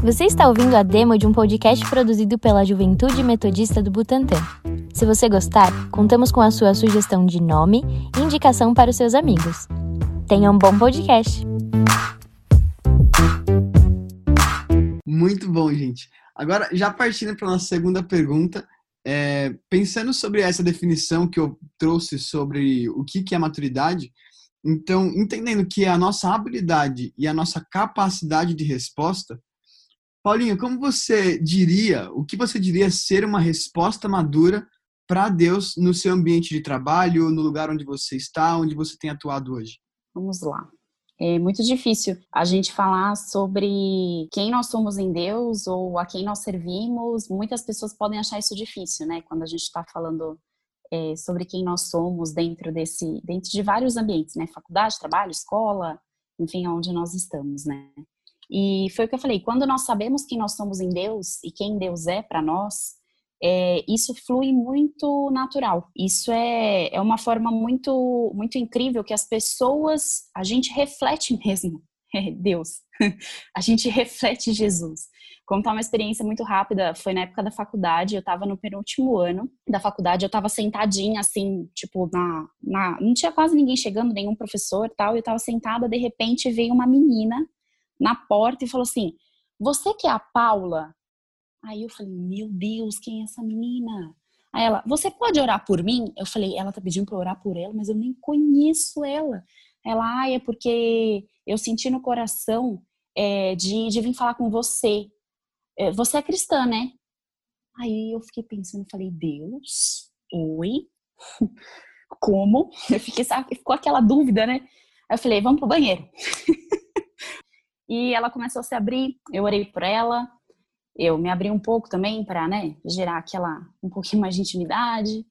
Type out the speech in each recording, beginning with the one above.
Você está ouvindo a demo de um podcast produzido pela Juventude Metodista do Butantã. Se você gostar, contamos com a sua sugestão de nome e indicação para os seus amigos. Tenha um bom podcast! Muito bom, gente. Agora, já partindo para a nossa segunda pergunta, é, pensando sobre essa definição que eu trouxe sobre o que, que é maturidade, então, entendendo que a nossa habilidade e a nossa capacidade de resposta, Paulinho, como você diria, o que você diria ser uma resposta madura para Deus no seu ambiente de trabalho, no lugar onde você está, onde você tem atuado hoje? Vamos lá. É muito difícil a gente falar sobre quem nós somos em Deus ou a quem nós servimos. Muitas pessoas podem achar isso difícil, né? Quando a gente está falando é, sobre quem nós somos dentro desse, dentro de vários ambientes, né? Faculdade, trabalho, escola, enfim, onde nós estamos, né? E foi o que eu falei, quando nós sabemos quem nós somos em Deus e quem Deus é para nós, é, isso flui muito natural. Isso é, é uma forma muito, muito incrível que as pessoas, a gente reflete mesmo Deus, a gente reflete Jesus. Contar uma experiência muito rápida, foi na época da faculdade, eu estava no penúltimo ano da faculdade, eu estava sentadinha assim, tipo, na, na. Não tinha quase ninguém chegando, nenhum professor tal, eu estava sentada, de repente veio uma menina na porta e falou assim: Você que é a Paula? Aí eu falei: Meu Deus, quem é essa menina? Aí ela: Você pode orar por mim? Eu falei: Ela tá pedindo para orar por ela, mas eu nem conheço ela. Ela: Ah, é porque eu senti no coração é, de, de vir falar com você. É, você é cristã, né? Aí eu fiquei pensando, falei, Deus, oi? Como? Eu fiquei, sabe, ficou aquela dúvida, né? Aí eu falei, vamos pro banheiro. e ela começou a se abrir, eu orei por ela, eu me abri um pouco também para, né, gerar aquela um pouquinho mais de intimidade.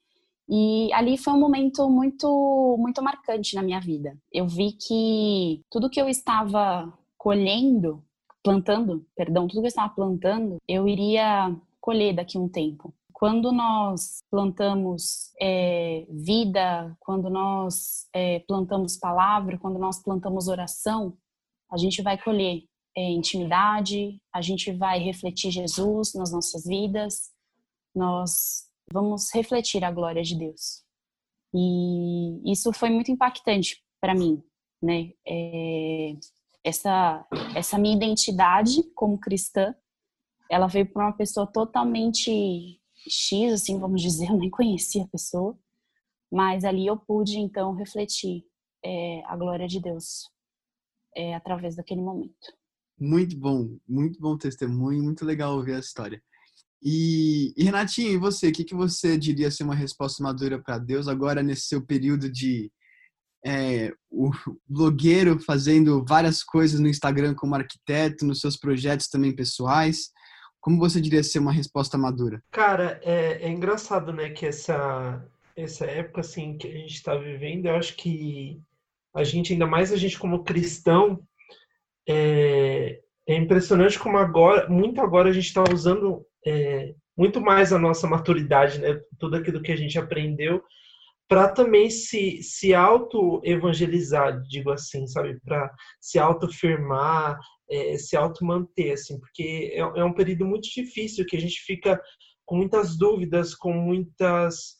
E ali foi um momento muito muito marcante na minha vida. Eu vi que tudo que eu estava colhendo plantando, perdão, tudo que eu estava plantando, eu iria colher daqui a um tempo. Quando nós plantamos é, vida, quando nós é, plantamos palavra, quando nós plantamos oração, a gente vai colher é, intimidade, a gente vai refletir Jesus nas nossas vidas, nós vamos refletir a glória de Deus. E isso foi muito impactante para mim, né? É, essa, essa minha identidade como cristã, ela veio para uma pessoa totalmente X, assim, vamos dizer, eu nem conhecia a pessoa, mas ali eu pude, então, refletir é, a glória de Deus é, através daquele momento. Muito bom, muito bom testemunho, muito legal ouvir a história. E, e Renatinha, e você? O que, que você diria ser uma resposta madura para Deus agora nesse seu período de é, o blogueiro fazendo várias coisas no Instagram como arquiteto, nos seus projetos também pessoais. Como você diria ser uma resposta madura? Cara, é, é engraçado, né, que essa, essa época, assim, que a gente está vivendo, eu acho que a gente, ainda mais a gente como cristão, é, é impressionante como agora, muito agora a gente está usando é, muito mais a nossa maturidade, né, tudo aquilo que a gente aprendeu, para também se, se auto-evangelizar, digo assim, sabe? Para se auto-firmar, é, se auto-manter, assim, porque é, é um período muito difícil que a gente fica com muitas dúvidas, com muitas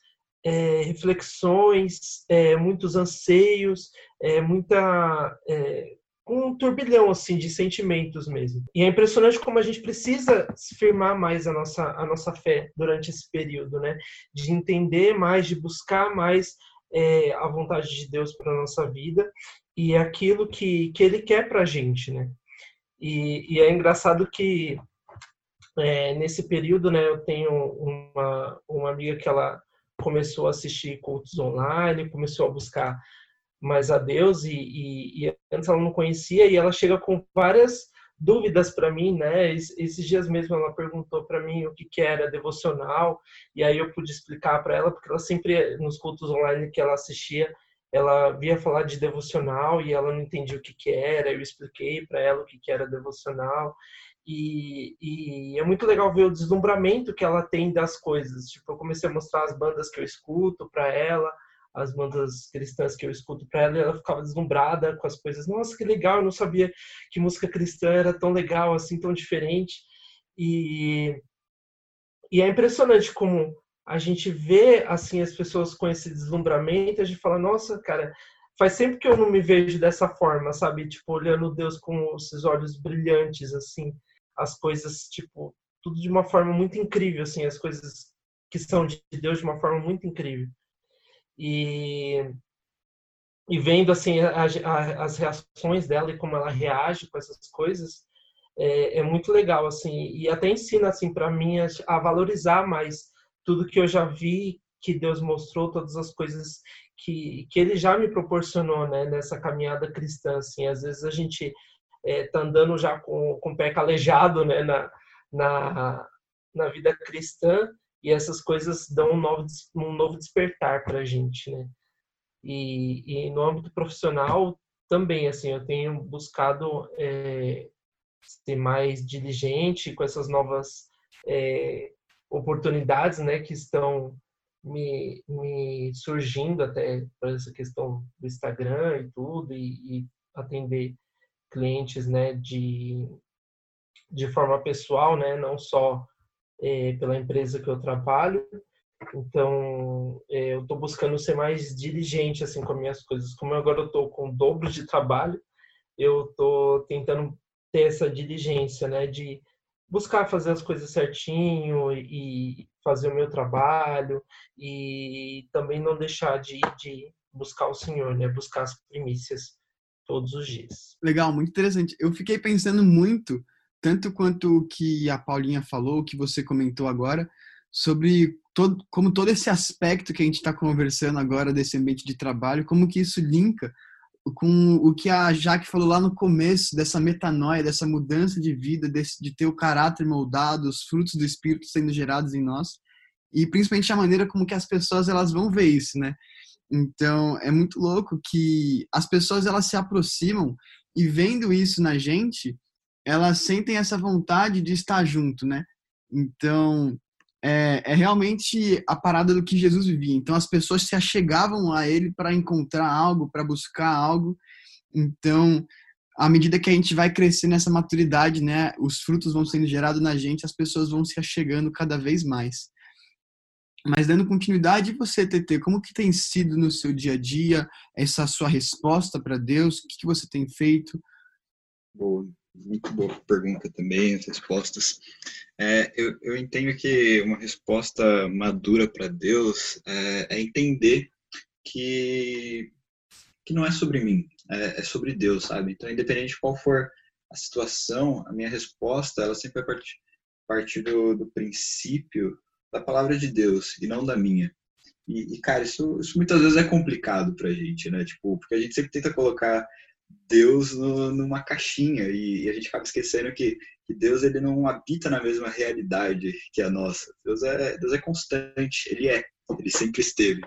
é, reflexões, é, muitos anseios, é, muita é, um turbilhão assim de sentimentos mesmo. E é impressionante como a gente precisa firmar mais a nossa a nossa fé durante esse período, né? De entender mais, de buscar mais é, a vontade de Deus para nossa vida e aquilo que que Ele quer para a gente, né? E, e, é engraçado que é, nesse período, né? Eu tenho uma uma amiga que ela começou a assistir cultos online, começou a buscar mais a Deus e, e, e, antes ela não conhecia e ela chega com várias dúvidas para mim, né? Esses dias mesmo ela perguntou para mim o que, que era devocional e aí eu pude explicar para ela porque ela sempre nos cultos online que ela assistia ela via falar de devocional e ela não entendia o que, que era. Eu expliquei para ela o que, que era devocional e, e, é muito legal ver o deslumbramento que ela tem das coisas. Tipo, eu comecei a mostrar as bandas que eu escuto para ela, as bandas cristãs que eu escuto para ela, e ela ficava deslumbrada com as coisas. Nossa, que legal! Eu não sabia que música cristã era tão legal, assim, tão diferente. E, e é impressionante como a gente vê assim as pessoas com esse deslumbramento, a gente fala, nossa, cara, faz sempre que eu não me vejo dessa forma, sabe? Tipo, olhando Deus com esses olhos brilhantes, assim, as coisas, tipo, tudo de uma forma muito incrível, assim, as coisas que são de Deus de uma forma muito incrível. E, e vendo, assim, a, a, as reações dela e como ela reage com essas coisas, é, é muito legal, assim, e até ensina, assim, para mim a, a valorizar mais tudo que eu já vi que Deus mostrou, todas as coisas que, que Ele já me proporcionou, né, nessa caminhada cristã, assim, às vezes a gente é, tá andando já com, com o pé calejado, né, na, na, na vida cristã, e essas coisas dão um novo, um novo despertar para a gente, né. E, e no âmbito profissional também, assim, eu tenho buscado é, ser mais diligente com essas novas é, oportunidades né, que estão me, me surgindo até para essa questão do Instagram e tudo, e, e, atender clientes né, de, de forma pessoal, né, não só é, pela empresa que eu trabalho. Então, é, eu estou buscando ser mais diligente assim com as minhas coisas. Como agora eu estou com o dobro de trabalho, eu estou tentando ter essa diligência, né, de buscar fazer as coisas certinho e fazer o meu trabalho e também não deixar de, de buscar o Senhor, né? Buscar as primícias todos os dias. Legal, muito interessante. Eu fiquei pensando muito, tanto quanto o que a Paulinha falou, o que você comentou agora, sobre todo, como todo esse aspecto que a gente está conversando agora desse ambiente de trabalho, como que isso linka com o que a Jaque falou lá no começo, dessa metanoia, dessa mudança de vida, desse, de ter o caráter moldado, os frutos do Espírito sendo gerados em nós, e principalmente a maneira como que as pessoas elas vão ver isso, né? Então, é muito louco que as pessoas elas se aproximam e vendo isso na gente, elas sentem essa vontade de estar junto, né? Então, é, é, realmente a parada do que Jesus vivia. Então as pessoas se achegavam a ele para encontrar algo, para buscar algo. Então, à medida que a gente vai crescer nessa maturidade, né, os frutos vão sendo gerados na gente, as pessoas vão se achegando cada vez mais. Mas dando continuidade, você, TT, como que tem sido no seu dia a dia essa sua resposta para Deus? O que, que você tem feito? Boa muito boa pergunta também, as respostas. É, eu, eu entendo que uma resposta madura para Deus é, é, entender que, que não é sobre mim, é, é, sobre Deus, sabe? Então, independente de qual for a situação, a minha resposta, ela sempre vai partir, partir do, do princípio da palavra de Deus e não da minha. E, e, cara, isso, isso muitas vezes é complicado pra gente, né? Tipo, porque a gente sempre tenta colocar Deus no, numa caixinha e, e, a gente acaba esquecendo que, que, Deus ele não habita na mesma realidade que a nossa. Deus é, Deus é constante, ele é, ele sempre esteve.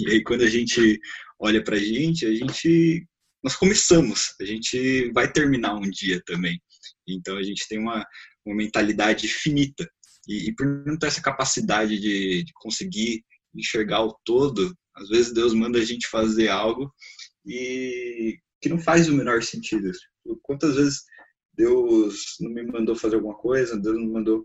E aí quando a gente olha para a gente, a gente nós começamos, a gente vai terminar um dia também. Então a gente tem uma, uma mentalidade finita e, e por não ter essa capacidade de, de conseguir enxergar o todo, às vezes Deus manda a gente fazer algo e que não faz o menor sentido. Quantas vezes Deus não me mandou fazer alguma coisa, Deus não mandou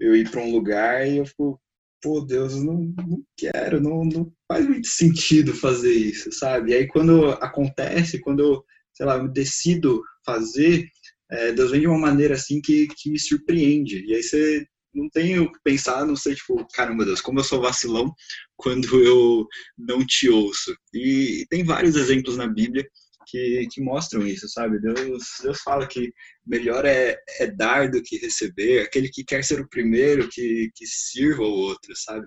eu ir para um lugar e eu fico, pô, Deus, não, não quero, não, não faz muito sentido fazer isso, sabe? E aí quando acontece, quando eu, sei lá, eu decido fazer, é, Deus vem de uma maneira assim que, que me surpreende. E aí você não tem o que pensar, não sei, tipo, caramba, Deus, como eu sou vacilão quando eu não te ouço. E tem vários exemplos na Bíblia que, que mostram isso, sabe? Deus, Deus fala que melhor é, é dar do que receber, aquele que quer ser o primeiro que, que sirva o outro, sabe?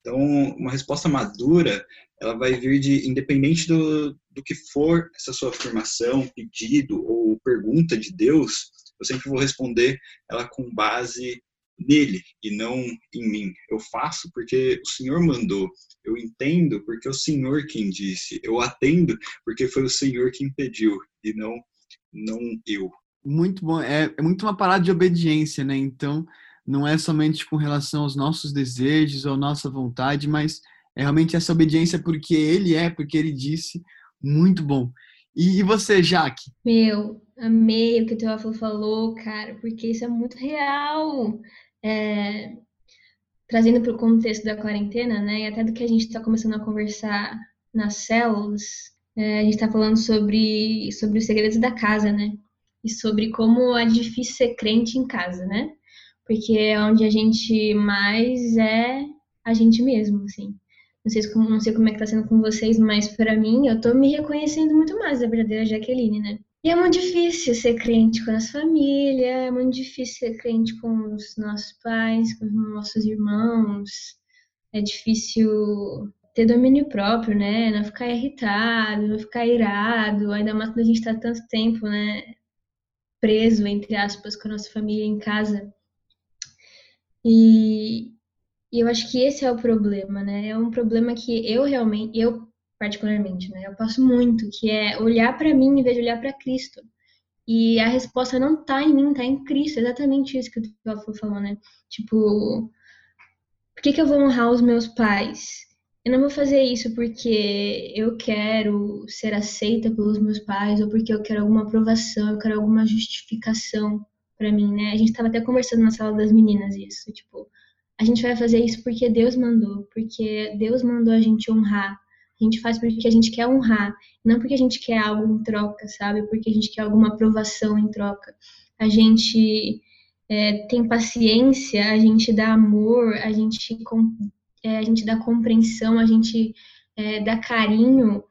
Então, uma resposta madura, ela vai vir de, independente do, do que for essa sua afirmação, pedido ou pergunta de Deus, eu sempre vou responder ela com base nele e não em mim. Eu faço porque o Senhor mandou. Eu entendo porque é o Senhor quem disse. Eu atendo porque foi o Senhor quem pediu e não não eu. Muito bom. É, é muito uma parada de obediência, né? Então, não é somente com relação aos nossos desejos ou nossa vontade, mas É realmente essa obediência porque ele é, porque ele disse. Muito bom. E, e você, Jaque? Meu, amei o que o Teófilo falou, cara, porque isso é muito real. É, trazendo para o contexto da quarentena, né, e até do que a gente está começando a conversar nas células, é, a gente está falando sobre, sobre os segredos da casa, né, e sobre como é difícil ser crente em casa, né, porque é onde a gente mais é a gente mesmo, assim. Não sei, como, não sei como é que tá sendo com vocês, mas para mim, eu tô me reconhecendo muito mais da verdadeira Jaqueline, né? E é muito difícil ser crente com a nossa família, é muito difícil ser crente com os nossos pais, com os nossos irmãos. É difícil ter domínio próprio, né? Não ficar irritado, não ficar irado, ainda mais quando a gente tá tanto tempo, né? Preso, entre aspas, com a nossa família em casa. E, e eu acho que esse é o problema, né? É um problema que eu realmente, eu particularmente, né? Eu passo muito, que é olhar para mim em vez de olhar para Cristo. E a resposta não tá em mim, tá em Cristo. exatamente isso que o Teófilo falou, né? Tipo, por que, que eu vou honrar os meus pais? Eu não vou fazer isso porque eu quero ser aceita pelos meus pais ou porque eu quero alguma aprovação, eu quero alguma justificação para mim, né? A gente tava até conversando na sala das meninas isso, tipo, a gente vai fazer isso porque Deus mandou, porque Deus mandou a gente honrar. A gente faz porque a gente quer honrar, não porque a gente quer algo em troca, sabe? Porque a gente quer alguma aprovação em troca. A gente é, tem paciência, a gente dá amor, a gente, é, a gente dá compreensão, a gente é, dá carinho,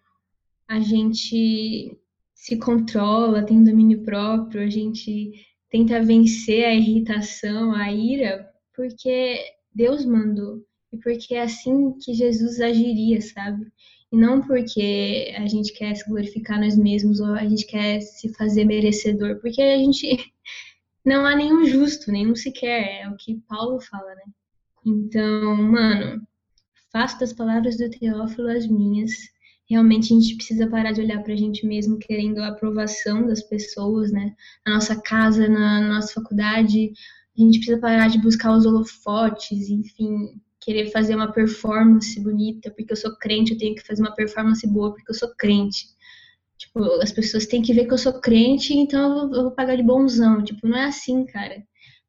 a gente se controla, tem domínio próprio, a gente tenta vencer a irritação, a ira, porque Deus mandou e porque é assim que Jesus agiria, sabe? E não porque a gente quer se glorificar nós mesmos ou a gente quer se fazer merecedor, porque a gente não há nenhum justo, nenhum sequer, é o que Paulo fala, né? Então, mano, faço das palavras do Teófilo as minhas. Realmente a gente precisa parar de olhar pra gente mesmo querendo a aprovação das pessoas, né? Na nossa casa, na nossa faculdade, a gente precisa parar de buscar os holofotes, enfim, querer fazer uma performance bonita, porque eu sou crente, eu tenho que fazer uma performance boa porque eu sou crente. Tipo, as pessoas têm que ver que eu sou crente, então eu vou pagar de bonzão. Tipo, não é assim, cara.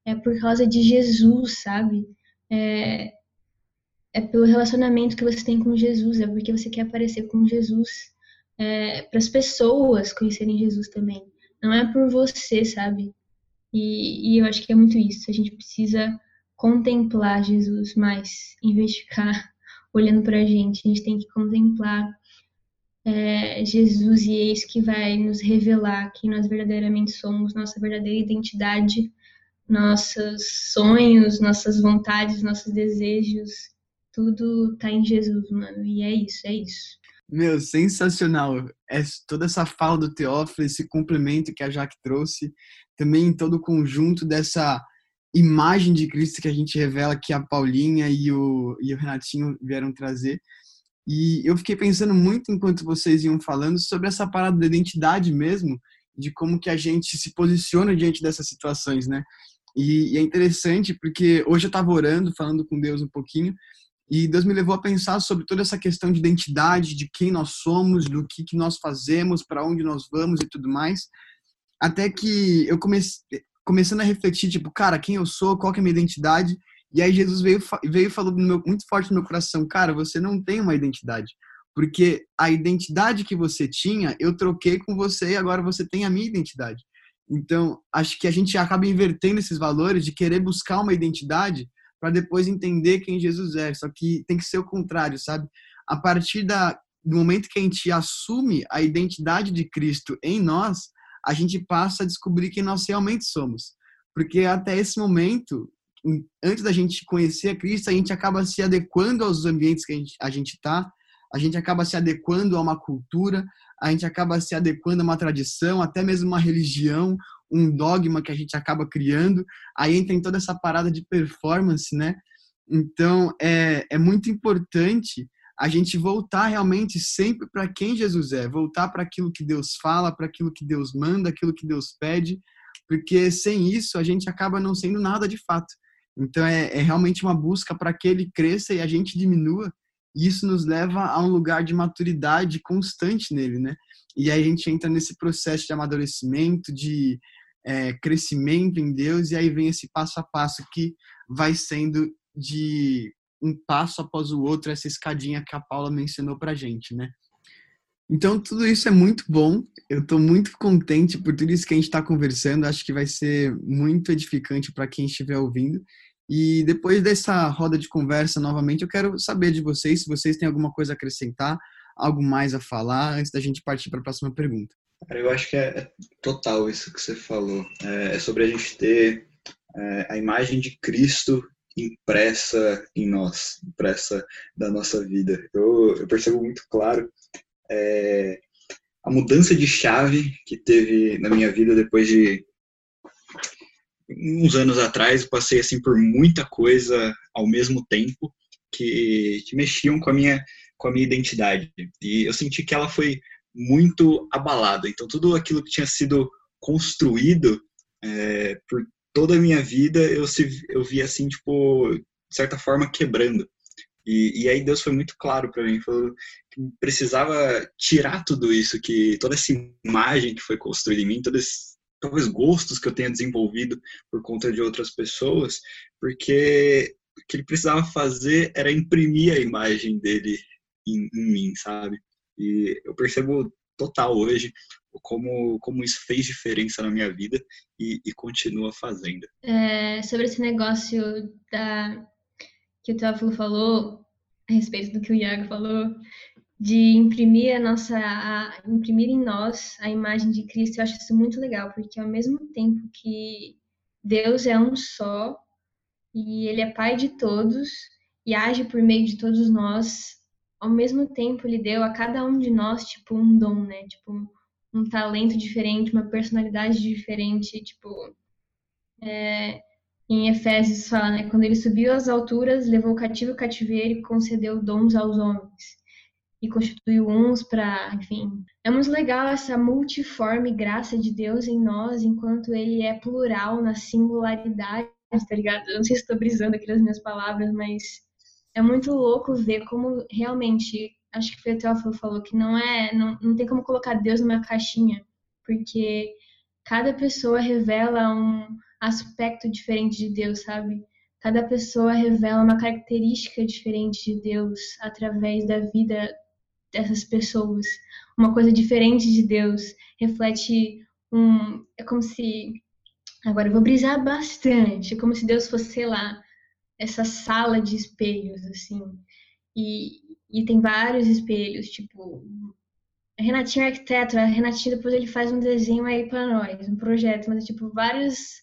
É por causa de Jesus, sabe? É, é pelo relacionamento que você tem com Jesus, é porque você quer aparecer com Jesus. É, para as pessoas conhecerem Jesus também. Não é por você, sabe? E, e eu acho que é muito isso. A gente precisa contemplar Jesus mais, em vez de ficar olhando para a gente. A gente tem que contemplar é, Jesus e isso que vai nos revelar quem nós verdadeiramente somos, nossa verdadeira identidade, nossos sonhos, nossas vontades, nossos desejos. Tudo tá em Jesus, mano. E é isso, é isso. Meu, sensacional. É toda essa fala do Teófilo, esse complemento que a Jaque trouxe, também todo o conjunto dessa imagem de Cristo que a gente revela que a Paulinha e o, e o Renatinho vieram trazer. E eu fiquei pensando muito enquanto vocês iam falando sobre essa parada da identidade mesmo, de como que a gente se posiciona diante dessas situações, né? E, e é interessante porque hoje eu estava orando, falando com Deus um pouquinho, e Deus me levou a pensar sobre toda essa questão de identidade, de quem nós somos, do que, que nós fazemos, para onde nós vamos e tudo mais. Até que eu comecei começando a refletir, tipo, cara, quem eu sou, qual que é a minha identidade. E aí Jesus veio, veio falou meu, muito forte no meu coração, cara, você não tem uma identidade. Porque a identidade que você tinha, eu troquei com você e agora você tem a minha identidade. Então, acho que a gente acaba invertendo esses valores de querer buscar uma identidade para depois entender quem Jesus é. Só que tem que ser o contrário, sabe? A partir da, do momento que a gente assume a identidade de Cristo em nós, a gente passa a descobrir quem nós realmente somos. Porque até esse momento, antes da gente conhecer a Cristo, a gente acaba se adequando aos ambientes que a gente está, a gente acaba se adequando a uma cultura, a gente acaba se adequando a uma tradição, até mesmo uma religião, um dogma que a gente acaba criando. Aí entra em toda essa parada de performance, né? Então, é, é muito importante a gente voltar realmente sempre para quem Jesus é, voltar para aquilo que Deus fala, para aquilo que Deus manda, aquilo que Deus pede, porque sem isso a gente acaba não sendo nada de fato. Então é, é realmente uma busca para que ele cresça e a gente diminua. E isso nos leva a um lugar de maturidade constante nele, né? E aí a gente entra nesse processo de amadurecimento, de é, crescimento em Deus, e aí vem esse passo a passo que vai sendo de um passo após o outro, essa escadinha que a Paula mencionou pra gente, né? Então, tudo isso é muito bom. Eu estou muito contente por tudo isso que a gente está conversando. Acho que vai ser muito edificante para quem estiver ouvindo. E depois dessa roda de conversa, novamente, eu quero saber de vocês se vocês têm alguma coisa a acrescentar, algo mais a falar, antes da gente partir para a próxima pergunta. Cara, eu acho que é, é, total isso que você falou. É, é sobre a gente ter é, a imagem de Cristo impressa em nós, impressa da nossa vida. Eu, eu percebo muito claro é, a mudança de chave que teve na minha vida depois de uns anos atrás, passei assim por muita coisa ao mesmo tempo que, que mexiam com a minha com a minha identidade e eu senti que ela foi muito abalada. Então tudo aquilo que tinha sido construído é, por toda a minha vida eu se eu vi assim tipo de certa forma quebrando. E, e aí Deus foi muito claro para mim, falou que precisava tirar tudo isso, que toda essa imagem que foi construída em mim, todos talvez gostos que eu tenha desenvolvido por conta de outras pessoas, porque o que ele precisava fazer era imprimir a imagem dele em, em mim, sabe? E eu percebo total hoje como, como isso fez diferença na minha vida e, e continua fazendo. É, sobre esse negócio da que o Teófilo falou a respeito do que o Iago falou, de imprimir a nossa, a, imprimir em nós a imagem de Cristo, eu acho isso muito legal, porque ao mesmo tempo que Deus é um só e Ele é Pai de todos e age por meio de todos nós, ao mesmo tempo Ele deu a cada um de nós tipo um dom, né? Tipo um talento diferente, uma personalidade diferente, tipo é, em Efésios fala, né? Quando ele subiu às alturas, levou cativo o cativeiro e concedeu dons aos homens. E constituiu uns para, enfim. É muito legal essa multiforme graça de Deus em nós, enquanto ele é plural na singularidade, tá ligado? Eu não sei se estou brisando aqui nas minhas palavras, mas é muito louco ver como realmente, acho que foi o Teófilo falou, que não é, não, não tem como colocar Deus numa caixinha, porque cada pessoa revela um aspecto diferente de Deus, sabe? Cada pessoa revela uma característica diferente de Deus através da vida dessas pessoas. Uma coisa diferente de Deus reflete um. É como se. Agora eu vou brisar bastante. É como se Deus fosse, sei lá, essa sala de espelhos, assim. E, e tem vários espelhos, tipo. A Renatinha é arquiteto, a Renatinha depois ele faz um desenho aí para nós, um projeto, mas é tipo vários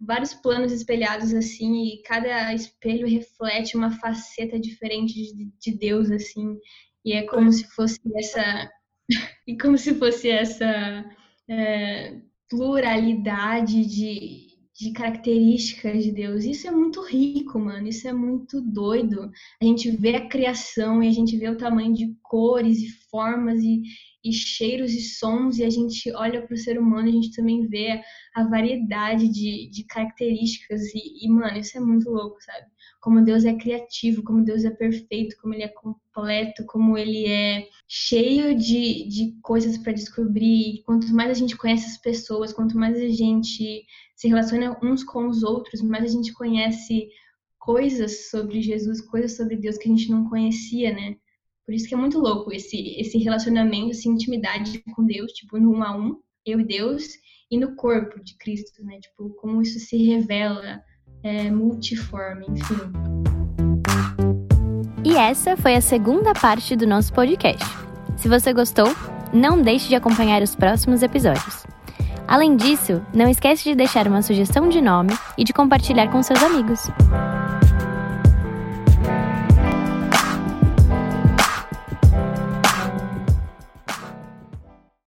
vários planos espelhados assim e cada espelho reflete uma faceta diferente de, de Deus assim e é como se fosse essa e como se fosse essa é, pluralidade de, de características de Deus. Isso é muito rico, mano. Isso é muito doido. A gente vê a criação e a gente vê o tamanho de cores e formas e, e cheiros e sons, e a gente olha para o ser humano, a gente também vê a variedade de, de características, e, e, mano, isso é muito louco, sabe? Como Deus é criativo, como Deus é perfeito, como Ele é completo, como Ele é cheio de, de coisas para descobrir. Quanto mais a gente conhece as pessoas, quanto mais a gente se relaciona uns com os outros, mais a gente conhece coisas sobre Jesus, coisas sobre Deus que a gente não conhecia, né? Por isso que é muito louco esse, esse relacionamento, essa intimidade com Deus, tipo, no um a um, eu e Deus, e no corpo de Cristo, né? Tipo, como isso se revela é, multiforme, enfim. E essa foi a segunda parte do nosso podcast. Se você gostou, não deixe de acompanhar os próximos episódios. Além disso, não esquece de deixar uma sugestão de nome e de compartilhar com seus amigos.